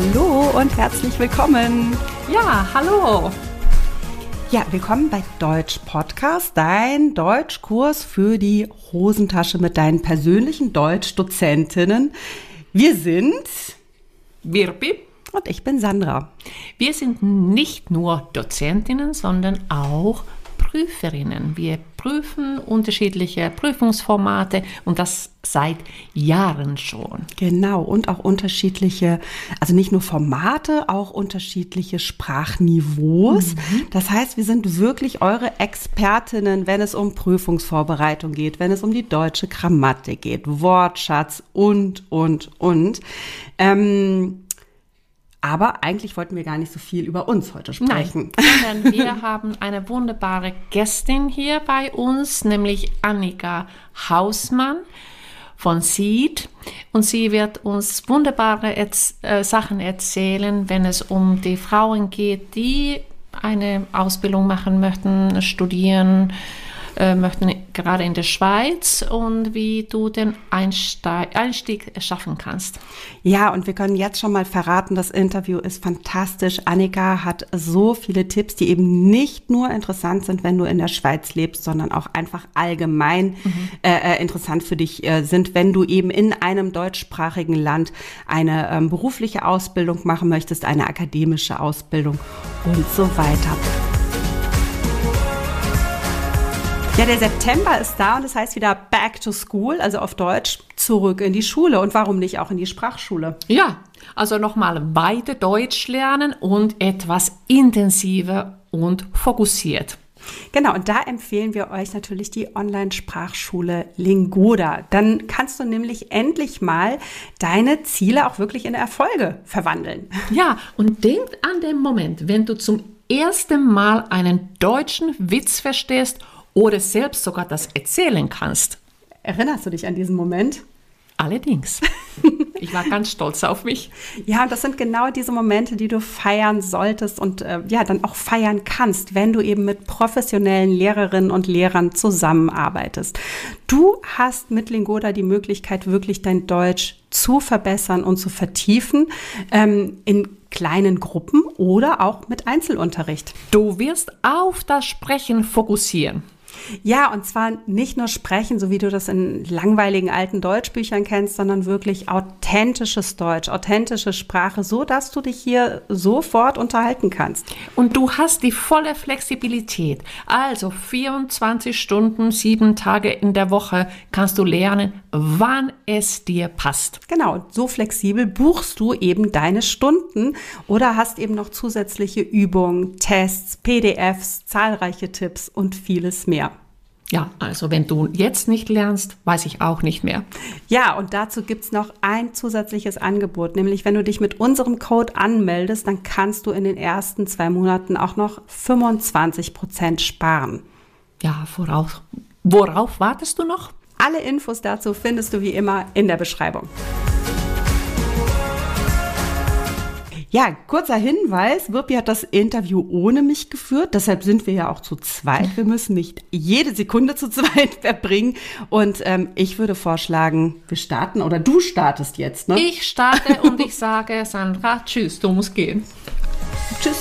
Hallo und herzlich willkommen. Ja, hallo. Ja, willkommen bei Deutsch Podcast, dein Deutschkurs für die Hosentasche mit deinen persönlichen Deutschdozentinnen. Wir sind Wirpi und ich bin Sandra. Wir sind nicht nur Dozentinnen, sondern auch Prüferinnen. Wir prüfen unterschiedliche Prüfungsformate und das seit Jahren schon. Genau, und auch unterschiedliche, also nicht nur Formate, auch unterschiedliche Sprachniveaus. Mhm. Das heißt, wir sind wirklich eure Expertinnen, wenn es um Prüfungsvorbereitung geht, wenn es um die deutsche Grammatik geht, Wortschatz und, und, und. Ähm, aber eigentlich wollten wir gar nicht so viel über uns heute sprechen. Nein, sondern wir haben eine wunderbare Gästin hier bei uns, nämlich Annika Hausmann von Seed. Und sie wird uns wunderbare Erz äh, Sachen erzählen, wenn es um die Frauen geht, die eine Ausbildung machen möchten, studieren, äh, möchten gerade in der Schweiz und wie du den Einsteig, Einstieg schaffen kannst. Ja, und wir können jetzt schon mal verraten, das Interview ist fantastisch. Annika hat so viele Tipps, die eben nicht nur interessant sind, wenn du in der Schweiz lebst, sondern auch einfach allgemein mhm. äh, äh interessant für dich äh, sind, wenn du eben in einem deutschsprachigen Land eine ähm, berufliche Ausbildung machen möchtest, eine akademische Ausbildung und so weiter. Ja, der September ist da und das heißt wieder back to school, also auf Deutsch zurück in die Schule. Und warum nicht auch in die Sprachschule? Ja, also nochmal weiter Deutsch lernen und etwas intensiver und fokussiert. Genau, und da empfehlen wir euch natürlich die Online-Sprachschule Lingoda. Dann kannst du nämlich endlich mal deine Ziele auch wirklich in Erfolge verwandeln. Ja, und denk an den Moment, wenn du zum ersten Mal einen deutschen Witz verstehst oder selbst sogar das erzählen kannst. Erinnerst du dich an diesen Moment? Allerdings. Ich war ganz stolz auf mich. Ja, das sind genau diese Momente, die du feiern solltest und äh, ja, dann auch feiern kannst, wenn du eben mit professionellen Lehrerinnen und Lehrern zusammenarbeitest. Du hast mit Lingoda die Möglichkeit, wirklich dein Deutsch zu verbessern und zu vertiefen ähm, in kleinen Gruppen oder auch mit Einzelunterricht. Du wirst auf das Sprechen fokussieren. Ja, und zwar nicht nur sprechen, so wie du das in langweiligen alten Deutschbüchern kennst, sondern wirklich authentisches Deutsch, authentische Sprache, so dass du dich hier sofort unterhalten kannst. Und du hast die volle Flexibilität. Also 24 Stunden, sieben Tage in der Woche kannst du lernen, wann es dir passt. Genau, so flexibel buchst du eben deine Stunden oder hast eben noch zusätzliche Übungen, Tests, PDFs, zahlreiche Tipps und vieles mehr. Ja, also wenn du jetzt nicht lernst, weiß ich auch nicht mehr. Ja, und dazu gibt's noch ein zusätzliches Angebot, nämlich wenn du dich mit unserem Code anmeldest, dann kannst du in den ersten zwei Monaten auch noch 25 Prozent sparen. Ja, worauf, worauf wartest du noch? Alle Infos dazu findest du wie immer in der Beschreibung. Ja, kurzer Hinweis. Wirpi hat das Interview ohne mich geführt. Deshalb sind wir ja auch zu zweit. Wir müssen nicht jede Sekunde zu zweit verbringen. Und ähm, ich würde vorschlagen, wir starten oder du startest jetzt. Ne? Ich starte und ich sage, Sandra, tschüss, du musst gehen. Tschüss.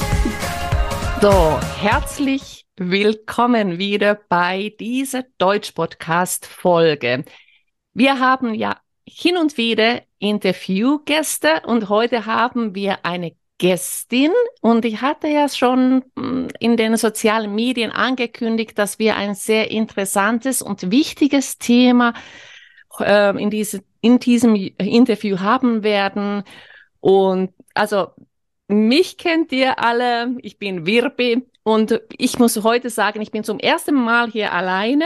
So, herzlich willkommen wieder bei dieser Deutsch-Podcast-Folge. Wir haben ja hin und wieder Interviewgäste und heute haben wir eine Gästin und ich hatte ja schon hm, in den sozialen Medien angekündigt, dass wir ein sehr interessantes und wichtiges Thema äh, in, diese, in diesem Interview haben werden. Und also mich kennt ihr alle, ich bin Wirbi und ich muss heute sagen, ich bin zum ersten Mal hier alleine,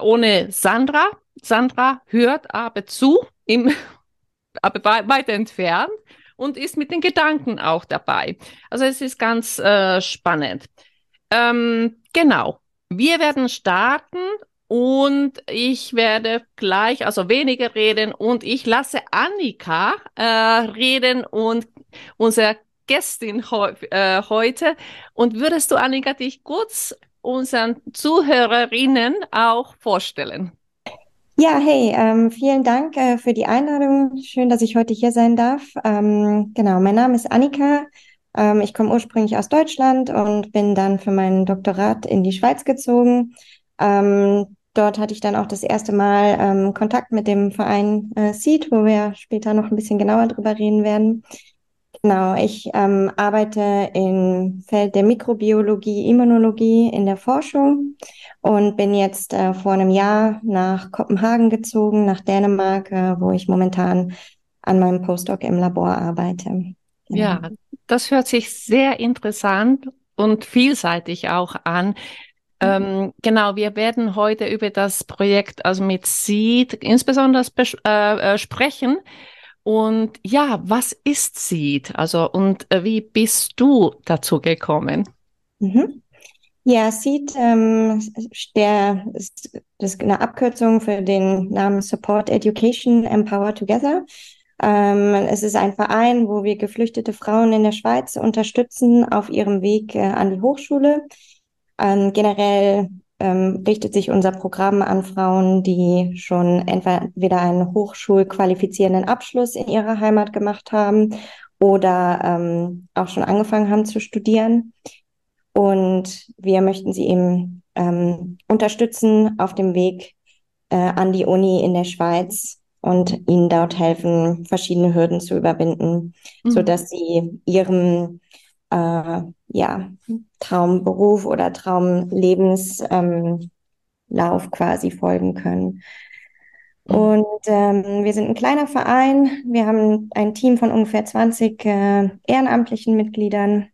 ohne Sandra. Sandra hört aber zu, im, aber weiter entfernt und ist mit den Gedanken auch dabei. Also es ist ganz äh, spannend. Ähm, genau. Wir werden starten und ich werde gleich, also weniger reden und ich lasse Annika äh, reden und unsere Gästin heu, äh, heute. Und würdest du, Annika, dich kurz unseren Zuhörerinnen auch vorstellen? Ja, hey, ähm, vielen Dank äh, für die Einladung. Schön, dass ich heute hier sein darf. Ähm, genau, mein Name ist Annika. Ähm, ich komme ursprünglich aus Deutschland und bin dann für mein Doktorat in die Schweiz gezogen. Ähm, dort hatte ich dann auch das erste Mal ähm, Kontakt mit dem Verein äh, SEED, wo wir später noch ein bisschen genauer drüber reden werden. Genau, ich ähm, arbeite im Feld der Mikrobiologie, Immunologie in der Forschung und bin jetzt äh, vor einem Jahr nach Kopenhagen gezogen, nach Dänemark, äh, wo ich momentan an meinem Postdoc im Labor arbeite. Genau. Ja, das hört sich sehr interessant und vielseitig auch an. Ähm, genau, wir werden heute über das Projekt also mit Seed insbesondere äh, äh, sprechen. Und ja, was ist Seed? Also, und äh, wie bist du dazu gekommen? Mhm. Ja, Seed, ähm, der ist, das ist eine Abkürzung für den Namen Support Education Empower Together. Ähm, es ist ein Verein, wo wir geflüchtete Frauen in der Schweiz unterstützen auf ihrem Weg äh, an die Hochschule. Ähm, generell ähm, richtet sich unser Programm an Frauen, die schon entweder einen hochschulqualifizierenden Abschluss in ihrer Heimat gemacht haben oder ähm, auch schon angefangen haben zu studieren. Und wir möchten sie eben ähm, unterstützen auf dem Weg äh, an die Uni in der Schweiz und ihnen dort helfen, verschiedene Hürden zu überwinden, mhm. so dass sie ihrem äh, ja, Traumberuf oder Traumlebenslauf ähm, quasi folgen können. Mhm. Und ähm, wir sind ein kleiner Verein. Wir haben ein Team von ungefähr 20 äh, ehrenamtlichen Mitgliedern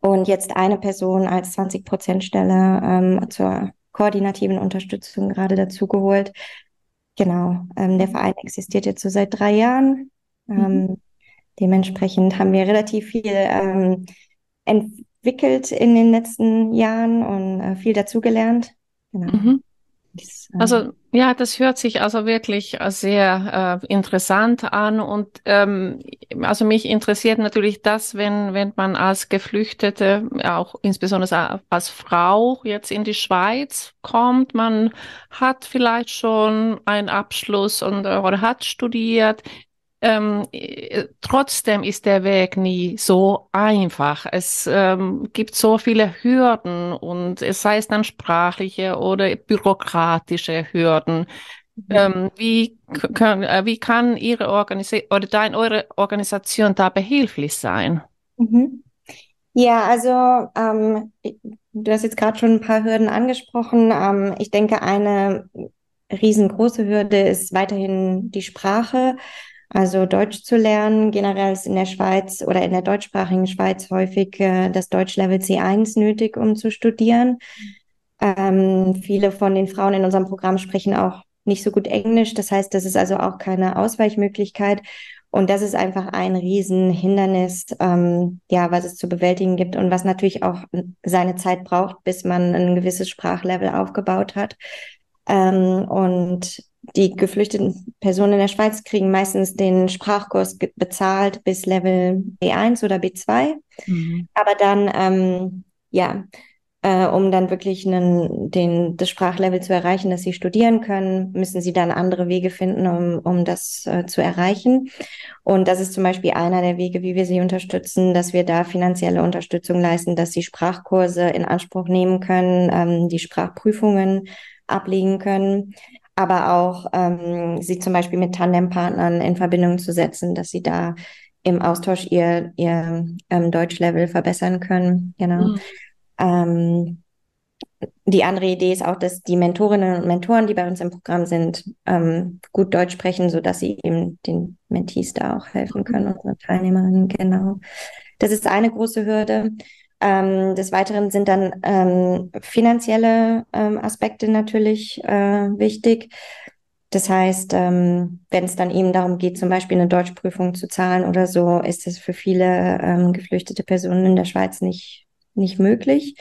und jetzt eine Person als 20 Prozent Stelle ähm, zur koordinativen Unterstützung gerade dazugeholt. Genau, ähm, der Verein existiert jetzt so seit drei Jahren. Mhm. Ähm, Dementsprechend haben wir relativ viel ähm, entwickelt in den letzten Jahren und äh, viel dazugelernt. Genau. Mhm. Das, äh, also ja, das hört sich also wirklich äh, sehr äh, interessant an und ähm, also mich interessiert natürlich das, wenn wenn man als Geflüchtete, auch insbesondere als Frau jetzt in die Schweiz kommt, man hat vielleicht schon einen Abschluss und oder hat studiert ähm, äh, trotzdem ist der Weg nie so einfach. Es ähm, gibt so viele Hürden und es sei es dann sprachliche oder bürokratische Hürden. Mhm. Ähm, wie, können, äh, wie kann Ihre Organisation oder dein, eure Organisation da behilflich sein? Mhm. Ja, also ähm, du hast jetzt gerade schon ein paar Hürden angesprochen. Ähm, ich denke, eine riesengroße Hürde ist weiterhin die Sprache. Also Deutsch zu lernen, generell ist in der Schweiz oder in der deutschsprachigen Schweiz häufig äh, das Deutschlevel C1 nötig, um zu studieren. Ähm, viele von den Frauen in unserem Programm sprechen auch nicht so gut Englisch. Das heißt, das ist also auch keine Ausweichmöglichkeit. Und das ist einfach ein Riesenhindernis, ähm, ja, was es zu bewältigen gibt und was natürlich auch seine Zeit braucht, bis man ein gewisses Sprachlevel aufgebaut hat. Ähm, und die geflüchteten Personen in der Schweiz kriegen meistens den Sprachkurs bezahlt bis Level B1 oder B2. Mhm. Aber dann, ähm, ja, äh, um dann wirklich einen, den, das Sprachlevel zu erreichen, dass sie studieren können, müssen sie dann andere Wege finden, um, um das äh, zu erreichen. Und das ist zum Beispiel einer der Wege, wie wir sie unterstützen, dass wir da finanzielle Unterstützung leisten, dass sie Sprachkurse in Anspruch nehmen können, ähm, die Sprachprüfungen ablegen können aber auch ähm, sie zum Beispiel mit Tandempartnern in Verbindung zu setzen, dass sie da im Austausch ihr, ihr ähm, Deutschlevel verbessern können. Genau. Mhm. Ähm, die andere Idee ist auch, dass die Mentorinnen und Mentoren, die bei uns im Programm sind, ähm, gut Deutsch sprechen, so dass sie eben den Mentees da auch helfen können, unsere Teilnehmerinnen. Genau. Das ist eine große Hürde. Ähm, des Weiteren sind dann ähm, finanzielle ähm, Aspekte natürlich äh, wichtig. Das heißt, ähm, wenn es dann eben darum geht, zum Beispiel eine Deutschprüfung zu zahlen oder so, ist es für viele ähm, geflüchtete Personen in der Schweiz nicht, nicht möglich.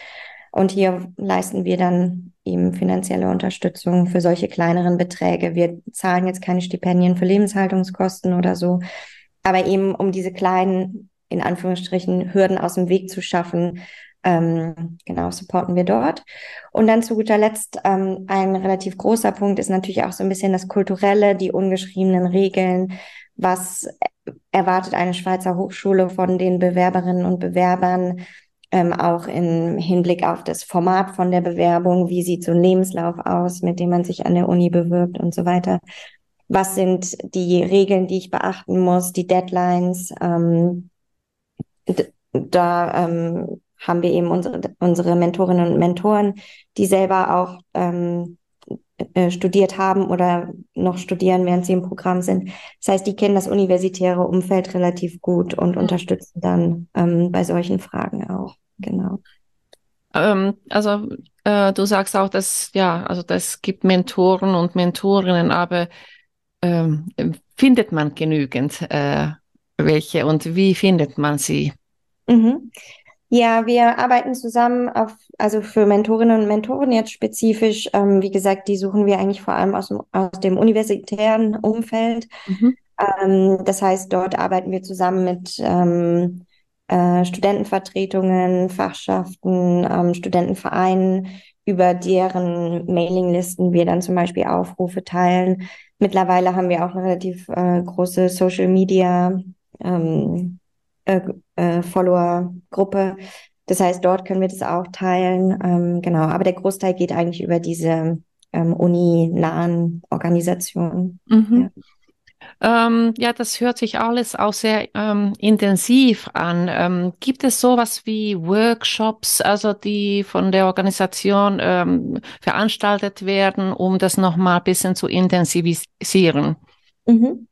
Und hier leisten wir dann eben finanzielle Unterstützung für solche kleineren Beträge. Wir zahlen jetzt keine Stipendien für Lebenshaltungskosten oder so, aber eben um diese kleinen in Anführungsstrichen Hürden aus dem Weg zu schaffen, ähm, genau, supporten wir dort. Und dann zu guter Letzt ähm, ein relativ großer Punkt ist natürlich auch so ein bisschen das Kulturelle, die ungeschriebenen Regeln. Was erwartet eine Schweizer Hochschule von den Bewerberinnen und Bewerbern? Ähm, auch im Hinblick auf das Format von der Bewerbung, wie sieht so ein Lebenslauf aus, mit dem man sich an der Uni bewirbt und so weiter. Was sind die Regeln, die ich beachten muss, die Deadlines? Ähm, da ähm, haben wir eben unsere, unsere Mentorinnen und Mentoren, die selber auch ähm, äh, studiert haben oder noch studieren, während sie im Programm sind. Das heißt, die kennen das universitäre Umfeld relativ gut und mhm. unterstützen dann ähm, bei solchen Fragen auch. Genau. Ähm, also äh, du sagst auch, dass ja, also das gibt Mentoren und Mentorinnen, aber ähm, findet man genügend äh, welche und wie findet man sie? Mhm. Ja, wir arbeiten zusammen auf, also für Mentorinnen und Mentoren jetzt spezifisch. Ähm, wie gesagt, die suchen wir eigentlich vor allem aus dem, aus dem universitären Umfeld. Mhm. Ähm, das heißt, dort arbeiten wir zusammen mit ähm, äh, Studentenvertretungen, Fachschaften, ähm, Studentenvereinen, über deren Mailinglisten wir dann zum Beispiel Aufrufe teilen. Mittlerweile haben wir auch eine relativ äh, große Social Media ähm, äh, äh, Follower-Gruppe. Das heißt, dort können wir das auch teilen. Ähm, genau, aber der Großteil geht eigentlich über diese ähm, uni-nahen Organisationen. Mhm. Ja. Ähm, ja, das hört sich alles auch sehr ähm, intensiv an. Ähm, gibt es sowas wie Workshops, also die von der Organisation ähm, veranstaltet werden, um das nochmal ein bisschen zu intensivisieren? Mhm.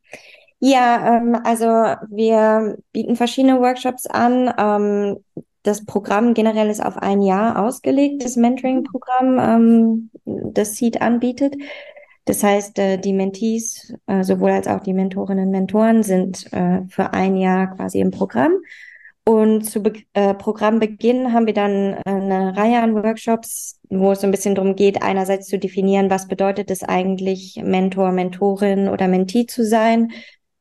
Ja, ähm, also wir bieten verschiedene Workshops an. Ähm, das Programm generell ist auf ein Jahr ausgelegt, das Mentoring-Programm, ähm, das Seed anbietet. Das heißt, äh, die Mentees, äh, sowohl als auch die Mentorinnen und Mentoren, sind äh, für ein Jahr quasi im Programm. Und zu Be äh, Programmbeginn haben wir dann äh, eine Reihe an Workshops, wo es so ein bisschen darum geht, einerseits zu definieren, was bedeutet es eigentlich, Mentor, Mentorin oder Mentee zu sein,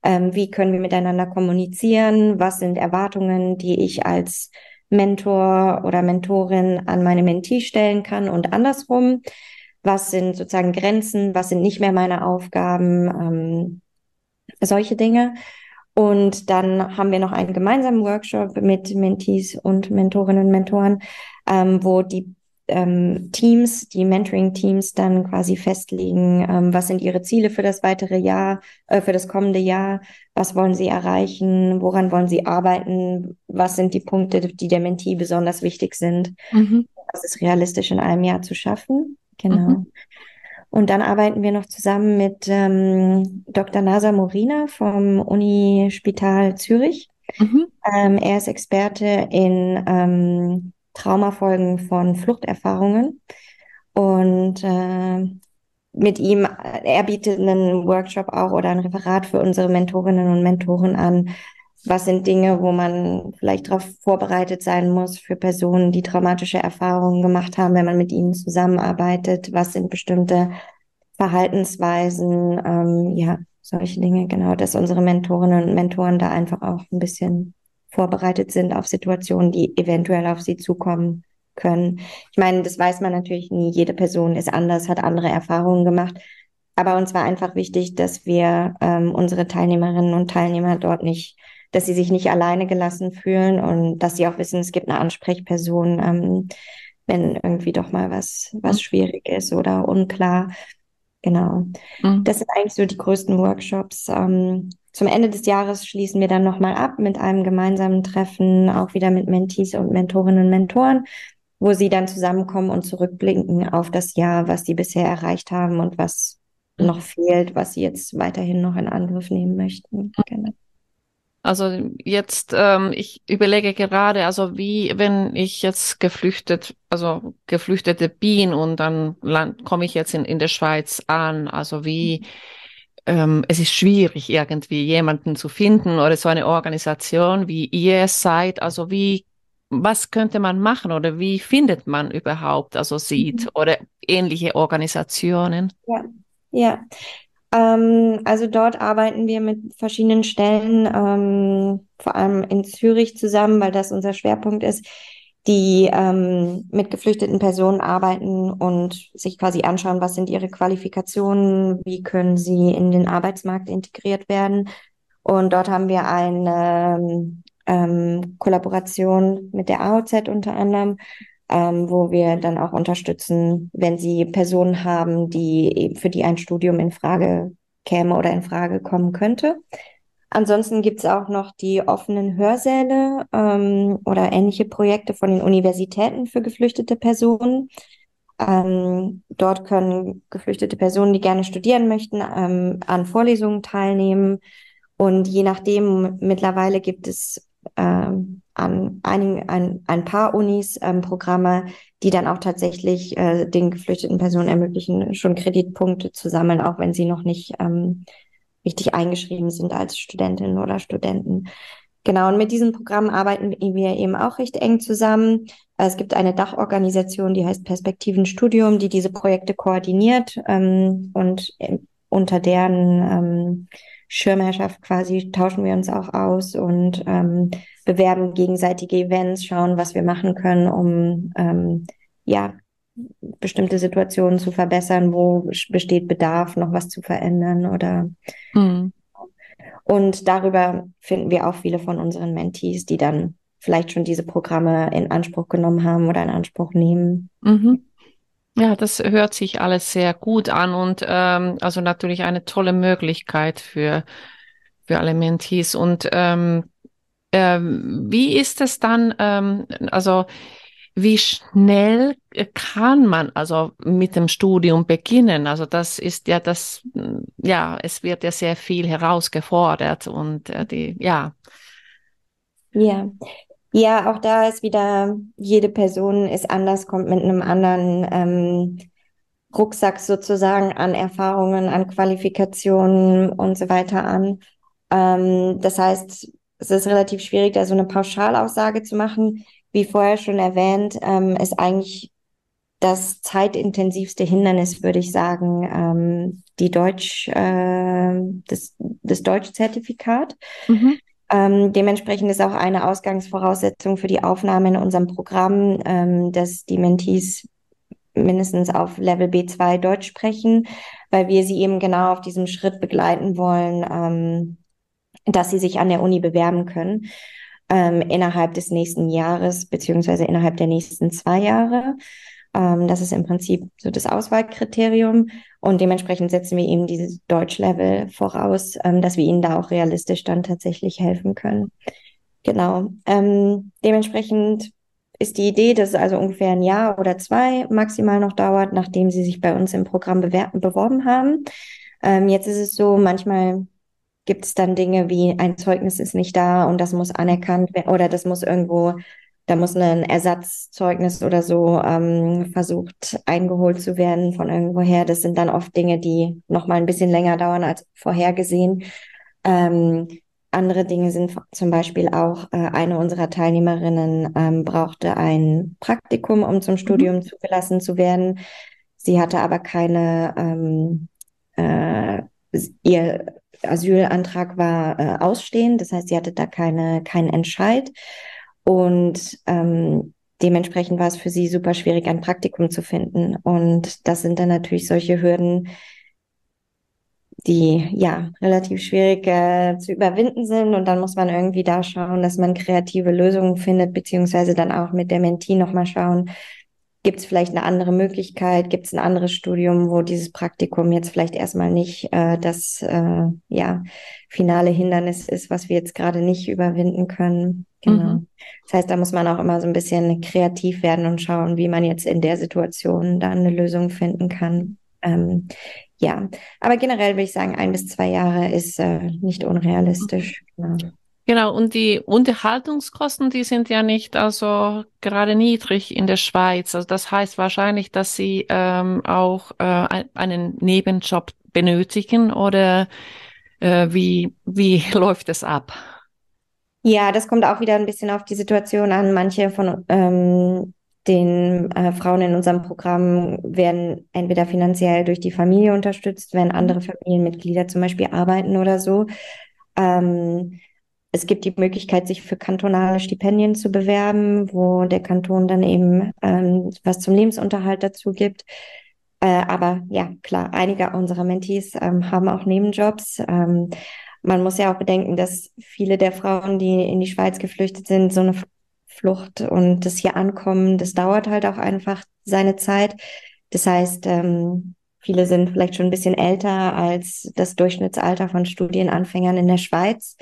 ähm, wie können wir miteinander kommunizieren, was sind Erwartungen, die ich als Mentor oder Mentorin an meine Mentee stellen kann? Und andersrum was sind sozusagen Grenzen, was sind nicht mehr meine Aufgaben, ähm, solche Dinge. Und dann haben wir noch einen gemeinsamen Workshop mit Mentees und Mentorinnen und Mentoren, ähm, wo die ähm, Teams, die Mentoring-Teams dann quasi festlegen, ähm, was sind ihre Ziele für das weitere Jahr, äh, für das kommende Jahr, was wollen sie erreichen, woran wollen sie arbeiten, was sind die Punkte, die der Mentee besonders wichtig sind, mhm. was ist realistisch in einem Jahr zu schaffen. Genau. Mhm. Und dann arbeiten wir noch zusammen mit ähm, Dr. Nasa Morina vom Unispital Zürich. Mhm. Ähm, er ist Experte in ähm, Traumafolgen von Fluchterfahrungen. Und äh, mit ihm, er bietet einen Workshop auch oder ein Referat für unsere Mentorinnen und Mentoren an, was sind Dinge, wo man vielleicht darauf vorbereitet sein muss für Personen, die traumatische Erfahrungen gemacht haben, wenn man mit ihnen zusammenarbeitet? Was sind bestimmte Verhaltensweisen? Ähm, ja, solche Dinge, genau, dass unsere Mentorinnen und Mentoren da einfach auch ein bisschen vorbereitet sind auf Situationen, die eventuell auf sie zukommen können. Ich meine, das weiß man natürlich nie. Jede Person ist anders, hat andere Erfahrungen gemacht. Aber uns war einfach wichtig, dass wir ähm, unsere Teilnehmerinnen und Teilnehmer dort nicht dass sie sich nicht alleine gelassen fühlen und dass sie auch wissen, es gibt eine Ansprechperson, ähm, wenn irgendwie doch mal was, was mhm. schwierig ist oder unklar. Genau. Mhm. Das sind eigentlich so die größten Workshops. Ähm, zum Ende des Jahres schließen wir dann nochmal ab mit einem gemeinsamen Treffen, auch wieder mit Mentees und Mentorinnen und Mentoren, wo sie dann zusammenkommen und zurückblicken auf das Jahr, was sie bisher erreicht haben und was noch fehlt, was sie jetzt weiterhin noch in Angriff nehmen möchten. Genau. Also jetzt, ähm, ich überlege gerade, also wie, wenn ich jetzt geflüchtet, also geflüchtete bin und dann komme ich jetzt in, in der Schweiz an, also wie, ähm, es ist schwierig irgendwie jemanden zu finden oder so eine Organisation wie ihr seid, also wie, was könnte man machen oder wie findet man überhaupt, also sieht mhm. oder ähnliche Organisationen? Ja, ja. Ähm, also dort arbeiten wir mit verschiedenen Stellen, ähm, vor allem in Zürich zusammen, weil das unser Schwerpunkt ist, die ähm, mit geflüchteten Personen arbeiten und sich quasi anschauen, was sind ihre Qualifikationen, wie können sie in den Arbeitsmarkt integriert werden. Und dort haben wir eine ähm, Kollaboration mit der AOZ unter anderem, ähm, wo wir dann auch unterstützen, wenn sie Personen haben, die für die ein Studium in Frage käme oder in Frage kommen könnte. Ansonsten gibt es auch noch die offenen Hörsäle ähm, oder ähnliche Projekte von den Universitäten für geflüchtete Personen. Ähm, dort können geflüchtete Personen, die gerne studieren möchten, ähm, an Vorlesungen teilnehmen. Und je nachdem, mittlerweile gibt es ähm, an einigen, ein, ein paar Unis ähm, Programme, die dann auch tatsächlich äh, den geflüchteten Personen ermöglichen, schon Kreditpunkte zu sammeln, auch wenn sie noch nicht ähm, richtig eingeschrieben sind als Studentinnen oder Studenten. Genau, und mit diesem Programm arbeiten wir eben auch recht eng zusammen. Es gibt eine Dachorganisation, die heißt Perspektivenstudium, die diese Projekte koordiniert ähm, und äh, unter deren ähm, Schirmherrschaft quasi tauschen wir uns auch aus und ähm, bewerben gegenseitige Events, schauen, was wir machen können, um ähm, ja bestimmte Situationen zu verbessern, wo besteht Bedarf, noch was zu verändern oder mhm. und darüber finden wir auch viele von unseren Mentees, die dann vielleicht schon diese Programme in Anspruch genommen haben oder in Anspruch nehmen. Mhm. Ja, das hört sich alles sehr gut an und ähm, also natürlich eine tolle Möglichkeit für für alle Mentees und ähm, ähm, wie ist es dann ähm, also wie schnell kann man also mit dem Studium beginnen? Also das ist ja das, ja, es wird ja sehr viel herausgefordert und äh, die, ja. Ja. Ja, auch da ist wieder, jede Person ist anders, kommt mit einem anderen ähm, Rucksack sozusagen an Erfahrungen, an Qualifikationen und so weiter an. Ähm, das heißt, es ist relativ schwierig, da so eine Pauschalaussage zu machen wie vorher schon erwähnt, ähm, ist eigentlich das zeitintensivste Hindernis, würde ich sagen, ähm, die Deutsch, äh, das, das Deutschzertifikat. Mhm. Ähm, dementsprechend ist auch eine Ausgangsvoraussetzung für die Aufnahme in unserem Programm, ähm, dass die Mentees mindestens auf Level B2 Deutsch sprechen, weil wir sie eben genau auf diesem Schritt begleiten wollen, ähm, dass sie sich an der Uni bewerben können ähm, innerhalb des nächsten Jahres beziehungsweise innerhalb der nächsten zwei Jahre. Ähm, das ist im Prinzip so das Auswahlkriterium und dementsprechend setzen wir ihm dieses Deutschlevel voraus, ähm, dass wir ihnen da auch realistisch dann tatsächlich helfen können. Genau. Ähm, dementsprechend ist die Idee, dass es also ungefähr ein Jahr oder zwei maximal noch dauert, nachdem sie sich bei uns im Programm beworben haben. Ähm, jetzt ist es so, manchmal gibt es dann Dinge wie ein Zeugnis ist nicht da und das muss anerkannt werden oder das muss irgendwo, da muss ein Ersatzzeugnis oder so ähm, versucht eingeholt zu werden von irgendwoher. Das sind dann oft Dinge, die noch mal ein bisschen länger dauern als vorhergesehen. Ähm, andere Dinge sind zum Beispiel auch, äh, eine unserer Teilnehmerinnen ähm, brauchte ein Praktikum, um zum mhm. Studium zugelassen zu werden. Sie hatte aber keine, ähm, äh, ihr Asylantrag war äh, ausstehend, das heißt, sie hatte da keine, keinen Entscheid. Und ähm, dementsprechend war es für sie super schwierig, ein Praktikum zu finden. Und das sind dann natürlich solche Hürden, die ja relativ schwierig äh, zu überwinden sind. Und dann muss man irgendwie da schauen, dass man kreative Lösungen findet, beziehungsweise dann auch mit der Mentee nochmal schauen, Gibt es vielleicht eine andere Möglichkeit? Gibt es ein anderes Studium, wo dieses Praktikum jetzt vielleicht erstmal nicht äh, das äh, ja, finale Hindernis ist, was wir jetzt gerade nicht überwinden können? Genau. Mhm. Das heißt, da muss man auch immer so ein bisschen kreativ werden und schauen, wie man jetzt in der Situation da eine Lösung finden kann. Ähm, ja, aber generell würde ich sagen, ein bis zwei Jahre ist äh, nicht unrealistisch. Genau. Genau, und die Unterhaltungskosten, die sind ja nicht also gerade niedrig in der Schweiz. Also das heißt wahrscheinlich, dass Sie ähm, auch äh, einen Nebenjob benötigen oder äh, wie, wie läuft es ab? Ja, das kommt auch wieder ein bisschen auf die Situation an. Manche von ähm, den äh, Frauen in unserem Programm werden entweder finanziell durch die Familie unterstützt, wenn andere mhm. Familienmitglieder zum Beispiel arbeiten oder so. Ähm, es gibt die Möglichkeit, sich für kantonale Stipendien zu bewerben, wo der Kanton dann eben ähm, was zum Lebensunterhalt dazu gibt. Äh, aber ja, klar, einige unserer Mentees ähm, haben auch Nebenjobs. Ähm, man muss ja auch bedenken, dass viele der Frauen, die in die Schweiz geflüchtet sind, so eine Flucht und das hier ankommen, das dauert halt auch einfach seine Zeit. Das heißt, ähm, viele sind vielleicht schon ein bisschen älter als das Durchschnittsalter von Studienanfängern in der Schweiz.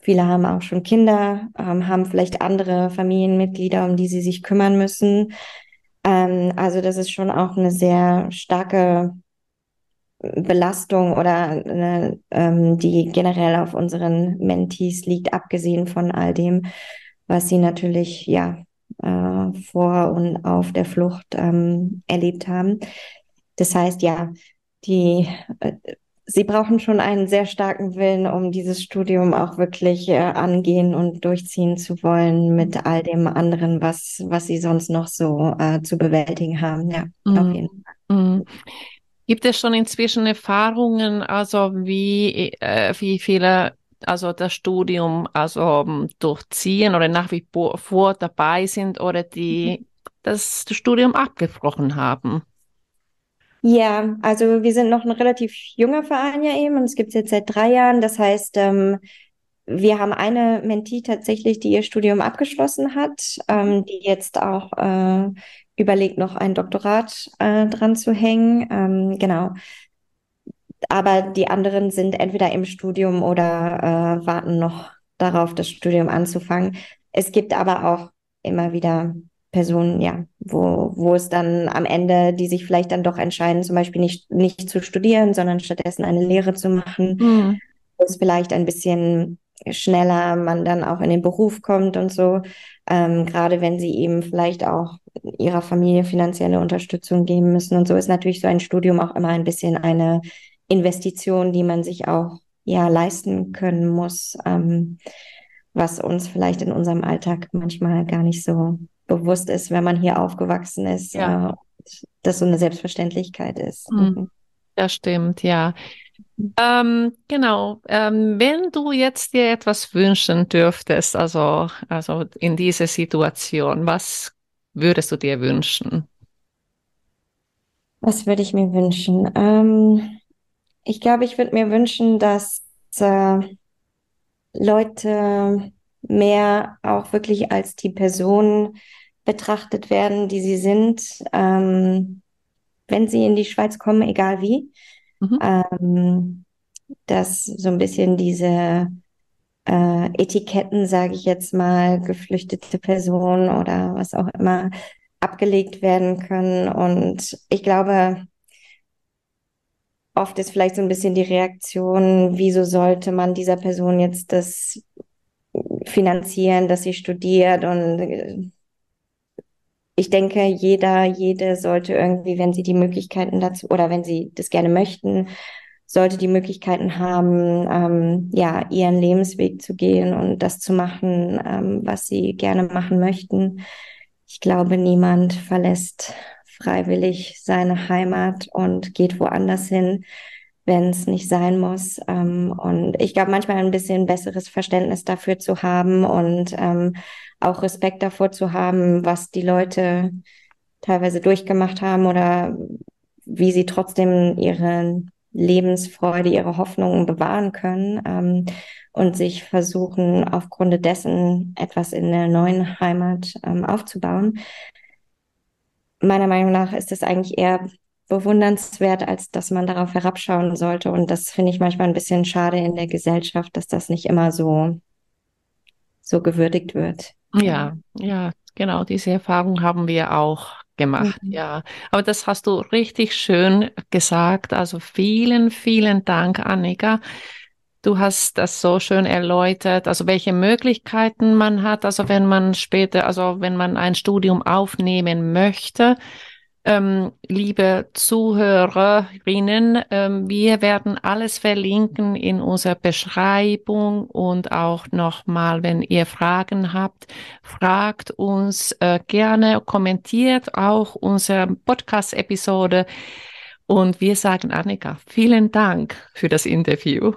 Viele haben auch schon Kinder, ähm, haben vielleicht andere Familienmitglieder, um die sie sich kümmern müssen. Ähm, also das ist schon auch eine sehr starke Belastung oder eine, ähm, die generell auf unseren Mentees liegt, abgesehen von all dem, was sie natürlich ja äh, vor und auf der Flucht ähm, erlebt haben. Das heißt, ja, die äh, sie brauchen schon einen sehr starken Willen, um dieses Studium auch wirklich äh, angehen und durchziehen zu wollen mit all dem anderen, was, was sie sonst noch so äh, zu bewältigen haben. Ja, mhm. auf jeden Fall. Mhm. Gibt es schon inzwischen Erfahrungen, also wie, äh, wie viele also das Studium also ähm, durchziehen oder nach wie vor dabei sind oder die mhm. das Studium abgebrochen haben? Ja, also wir sind noch ein relativ junger Verein ja eben und es gibt es jetzt seit drei Jahren. Das heißt, ähm, wir haben eine Mentee tatsächlich, die ihr Studium abgeschlossen hat, ähm, die jetzt auch äh, überlegt, noch ein Doktorat äh, dran zu hängen. Ähm, genau aber die anderen sind entweder im Studium oder äh, warten noch darauf, das Studium anzufangen. Es gibt aber auch immer wieder Personen, ja, wo, wo es dann am Ende, die sich vielleicht dann doch entscheiden, zum Beispiel nicht, nicht zu studieren, sondern stattdessen eine Lehre zu machen, mhm. wo es vielleicht ein bisschen schneller man dann auch in den Beruf kommt und so, ähm, gerade wenn sie eben vielleicht auch ihrer Familie finanzielle Unterstützung geben müssen und so ist natürlich so ein Studium auch immer ein bisschen eine Investition, die man sich auch ja leisten können muss, ähm, was uns vielleicht in unserem Alltag manchmal gar nicht so bewusst ist, wenn man hier aufgewachsen ist, ja. äh, dass so eine Selbstverständlichkeit ist. Mhm. mhm. Das stimmt, ja. Ähm, genau. Ähm, wenn du jetzt dir etwas wünschen dürftest, also, also in dieser Situation, was würdest du dir wünschen? Was würde ich mir wünschen? Ähm, ich glaube, ich würde mir wünschen, dass äh, Leute mehr auch wirklich als die Personen betrachtet werden, die sie sind, ähm, wenn sie in die Schweiz kommen, egal wie. Mhm. Ähm, dass so ein bisschen diese äh, Etiketten, sage ich jetzt mal, geflüchtete Person oder was auch immer, abgelegt werden können. Und ich glaube, oft ist vielleicht so ein bisschen die Reaktion, wieso sollte man dieser Person jetzt das finanzieren, dass sie studiert und äh, ich denke, jeder, jede sollte irgendwie, wenn sie die Möglichkeiten dazu oder wenn sie das gerne möchten, sollte die Möglichkeiten haben, ähm, ja, ihren Lebensweg zu gehen und das zu machen, ähm, was sie gerne machen möchten. Ich glaube, niemand verlässt freiwillig seine Heimat und geht woanders hin, wenn es nicht sein muss. Ähm, und ich glaube, manchmal ein bisschen besseres Verständnis dafür zu haben und ähm, auch Respekt davor zu haben, was die Leute teilweise durchgemacht haben oder wie sie trotzdem ihre Lebensfreude, ihre Hoffnungen bewahren können ähm, und sich versuchen, aufgrund dessen etwas in der neuen Heimat ähm, aufzubauen meiner Meinung nach ist es eigentlich eher bewundernswert, als dass man darauf herabschauen sollte. Und das finde ich manchmal ein bisschen schade in der Gesellschaft, dass das nicht immer so, so gewürdigt wird. Ja, ja, genau. Diese Erfahrung haben wir auch gemacht. Mhm. Ja, aber das hast du richtig schön gesagt. Also vielen, vielen Dank, Annika. Du hast das so schön erläutert, also welche Möglichkeiten man hat, also wenn man später, also wenn man ein Studium aufnehmen möchte. Ähm, liebe Zuhörerinnen, ähm, wir werden alles verlinken in unserer Beschreibung und auch nochmal, wenn ihr Fragen habt, fragt uns äh, gerne, kommentiert auch unsere Podcast-Episode. Und wir sagen, Annika, vielen Dank für das Interview.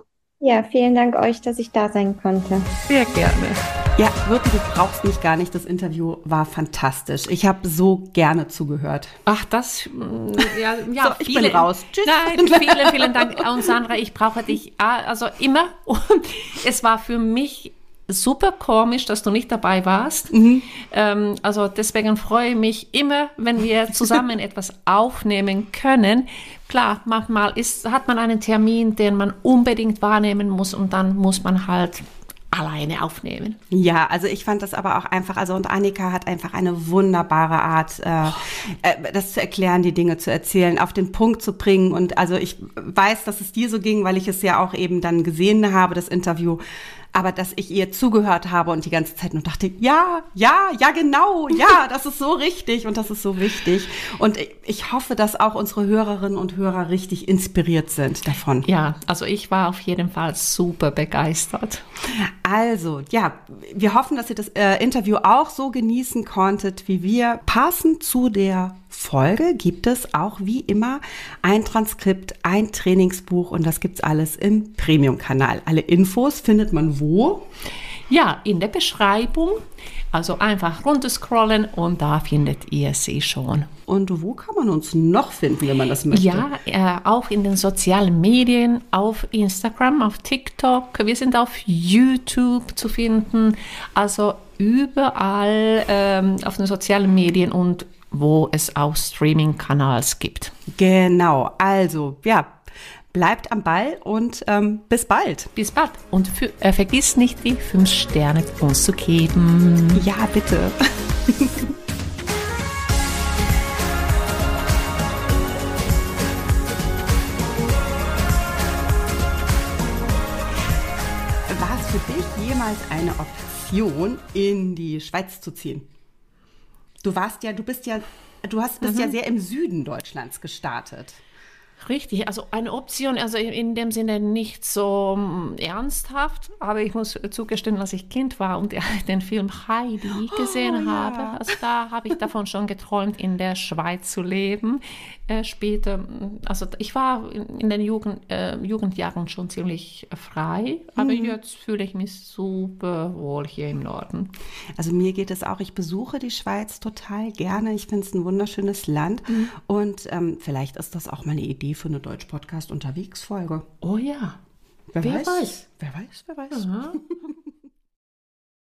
Ja, vielen Dank euch, dass ich da sein konnte. Sehr gerne. Ja, wirklich, du brauchst mich gar nicht. Das Interview war fantastisch. Ich habe so gerne zugehört. Ach, das, mm, ja, ja so, ich viele, bin raus. Tschüss. Nein, vielen, vielen Dank. Und Sandra, ich brauche dich ah, also immer. es war für mich super komisch, dass du nicht dabei warst. Mhm. Ähm, also deswegen freue ich mich immer, wenn wir zusammen etwas aufnehmen können. Klar, manchmal ist, hat man einen Termin, den man unbedingt wahrnehmen muss und dann muss man halt alleine aufnehmen. Ja, also ich fand das aber auch einfach, also und Annika hat einfach eine wunderbare Art, äh, äh, das zu erklären, die Dinge zu erzählen, auf den Punkt zu bringen. Und also ich weiß, dass es dir so ging, weil ich es ja auch eben dann gesehen habe, das Interview aber dass ich ihr zugehört habe und die ganze Zeit nur dachte, ja, ja, ja, genau, ja, das ist so richtig und das ist so wichtig. Und ich hoffe, dass auch unsere Hörerinnen und Hörer richtig inspiriert sind davon. Ja, also ich war auf jeden Fall super begeistert. Also, ja, wir hoffen, dass ihr das äh, Interview auch so genießen konntet wie wir. Passend zu der Folge gibt es auch wie immer ein Transkript, ein Trainingsbuch und das gibt's alles im Premium-Kanal. Alle Infos findet man wo? Ja, in der Beschreibung. Also einfach runterscrollen und da findet ihr sie schon. Und wo kann man uns noch finden, wenn man das möchte? Ja, äh, auch in den sozialen Medien, auf Instagram, auf TikTok. Wir sind auf YouTube zu finden. Also überall ähm, auf den sozialen Medien und wo es auch Streaming-Kanals gibt. Genau, also ja, bleibt am Ball und ähm, bis bald. Bis bald. Und für, äh, vergiss nicht, die fünf Sterne uns zu geben. Ja, bitte. War es für dich jemals eine Option, in die Schweiz zu ziehen? Du warst ja, du bist ja, du hast, bist mhm. ja sehr im Süden Deutschlands gestartet. Richtig, also eine Option, also in dem Sinne nicht so mm, ernsthaft, aber ich muss zugestehen, als ich Kind war und den Film Heidi gesehen oh, habe, ja. also da habe ich davon schon geträumt, in der Schweiz zu leben. Äh, später, also ich war in den Jugend, äh, Jugendjahren schon ziemlich frei, aber mhm. jetzt fühle ich mich super wohl hier im Norden. Also mir geht es auch, ich besuche die Schweiz total gerne. Ich finde es ein wunderschönes Land mhm. und ähm, vielleicht ist das auch mal eine Idee für eine Deutsch-Podcast-Unterwegs-Folge. Oh ja. Wer, wer weiß? weiß? Wer weiß, wer weiß.